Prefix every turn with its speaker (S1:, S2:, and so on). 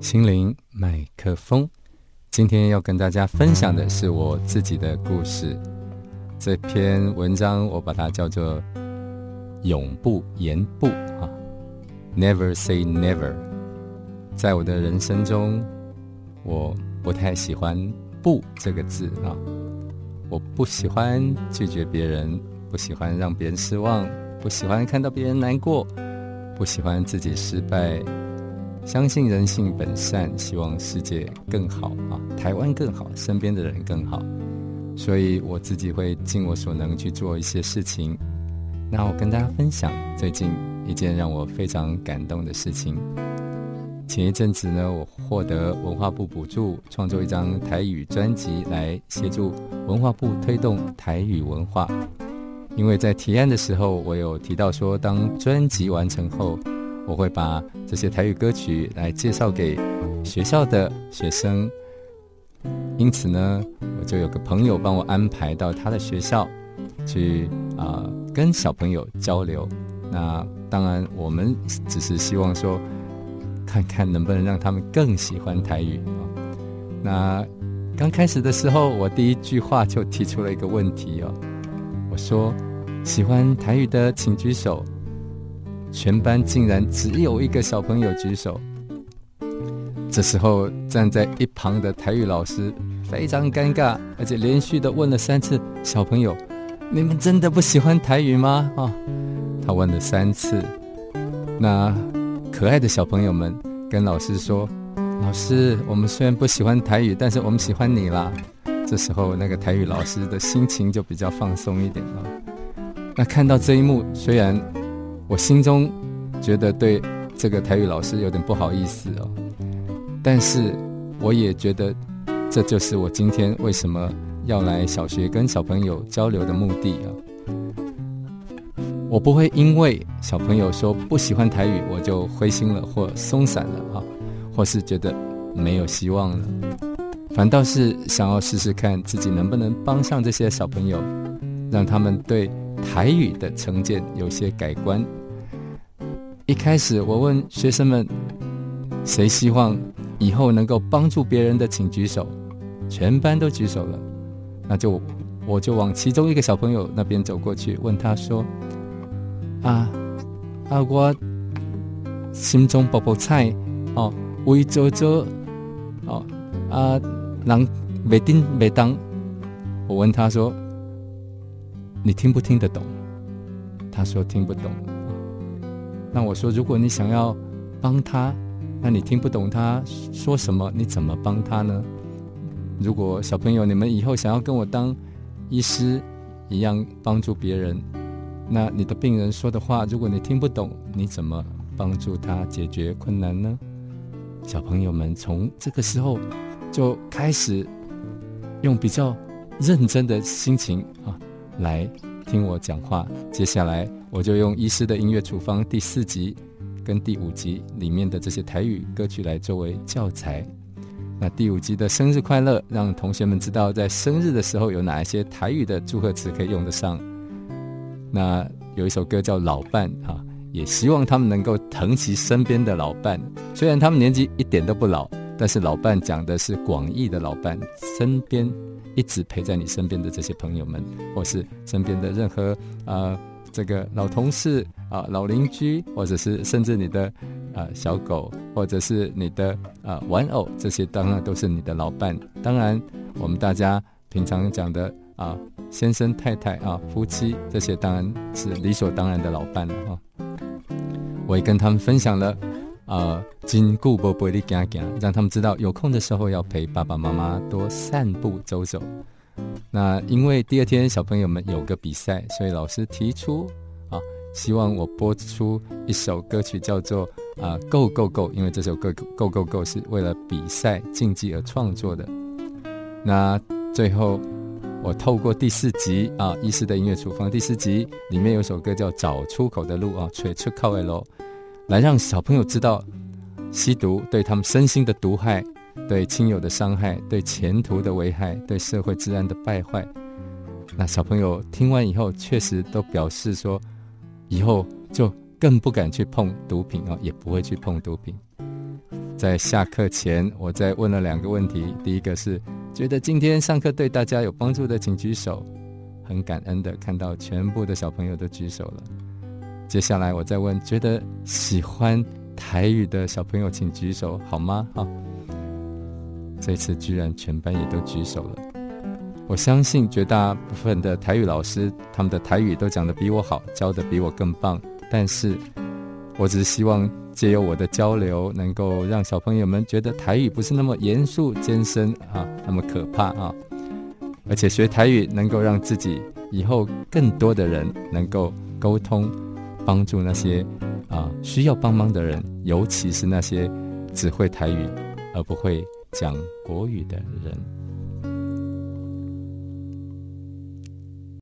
S1: 心灵麦克风，今天要跟大家分享的是我自己的故事。这篇文章我把它叫做“永不言不”啊，Never say never。在我的人生中，我不太喜欢“不”这个字啊，我不喜欢拒绝别人，不喜欢让别人失望，不喜欢看到别人难过，不喜欢自己失败。相信人性本善，希望世界更好啊，台湾更好，身边的人更好，所以我自己会尽我所能去做一些事情。那我跟大家分享最近一件让我非常感动的事情。前一阵子呢，我获得文化部补助，创作一张台语专辑，来协助文化部推动台语文化。因为在提案的时候，我有提到说，当专辑完成后。我会把这些台语歌曲来介绍给学校的学生，因此呢，我就有个朋友帮我安排到他的学校去啊，跟小朋友交流。那当然，我们只是希望说，看看能不能让他们更喜欢台语啊。那刚开始的时候，我第一句话就提出了一个问题哦，我说：喜欢台语的请举手。全班竟然只有一个小朋友举手。这时候站在一旁的台语老师非常尴尬，而且连续的问了三次：“小朋友，你们真的不喜欢台语吗？”啊，他问了三次。那可爱的小朋友们跟老师说：“老师，我们虽然不喜欢台语，但是我们喜欢你啦。”这时候那个台语老师的心情就比较放松一点了。那看到这一幕，虽然。我心中觉得对这个台语老师有点不好意思哦，但是我也觉得这就是我今天为什么要来小学跟小朋友交流的目的啊。我不会因为小朋友说不喜欢台语，我就灰心了或松散了啊，或是觉得没有希望了，反倒是想要试试看自己能不能帮上这些小朋友，让他们对台语的成见有些改观。一开始我问学生们，谁希望以后能够帮助别人的，请举手。全班都举手了，那就我就往其中一个小朋友那边走过去，问他说：“啊啊，我心中宝宝菜哦，为做做哦啊，人没丁没当。”我问他说：“你听不听得懂？”他说：“听不懂。”那我说，如果你想要帮他，那你听不懂他说什么，你怎么帮他呢？如果小朋友你们以后想要跟我当医师一样帮助别人，那你的病人说的话，如果你听不懂，你怎么帮助他解决困难呢？小朋友们从这个时候就开始用比较认真的心情啊来听我讲话。接下来。我就用《医师的音乐处方》第四集跟第五集里面的这些台语歌曲来作为教材。那第五集的生日快乐，让同学们知道在生日的时候有哪一些台语的祝贺词可以用得上。那有一首歌叫《老伴》哈，也希望他们能够疼惜身边的老伴。虽然他们年纪一点都不老，但是老伴讲的是广义的老伴，身边一直陪在你身边的这些朋友们，或是身边的任何啊。这个老同事啊，老邻居，或者是甚至你的啊小狗，或者是你的啊玩偶，这些当然都是你的老伴。当然，我们大家平常讲的啊先生太太啊夫妻，这些当然是理所当然的老伴了哈。我也跟他们分享了啊，金固波波的行行，让他们知道有空的时候要陪爸爸妈妈多散步走走。那因为第二天小朋友们有个比赛，所以老师提出啊，希望我播出一首歌曲，叫做啊《Go Go Go》，因为这首歌《Go Go Go》是为了比赛竞技而创作的。那最后我透过第四集啊《医师的音乐处方》第四集里面有首歌叫《找出口的路》啊，吹出靠位喽，来让小朋友知道吸毒对他们身心的毒害。对亲友的伤害，对前途的危害，对社会治安的败坏，那小朋友听完以后，确实都表示说，以后就更不敢去碰毒品啊，也不会去碰毒品。在下课前，我再问了两个问题。第一个是觉得今天上课对大家有帮助的，请举手。很感恩的看到全部的小朋友都举手了。接下来我再问，觉得喜欢台语的小朋友请举手好吗？好，这次居然全班也都举手了。我相信绝大部分的台语老师，他们的台语都讲得比我好，教的比我更棒。但是，我只是希望借由我的交流，能够让小朋友们觉得台语不是那么严肃艰深啊，那么可怕啊。而且学台语能够让自己以后更多的人能够沟通，帮助那些啊需要帮忙的人，尤其是那些只会台语而不会讲国语的人。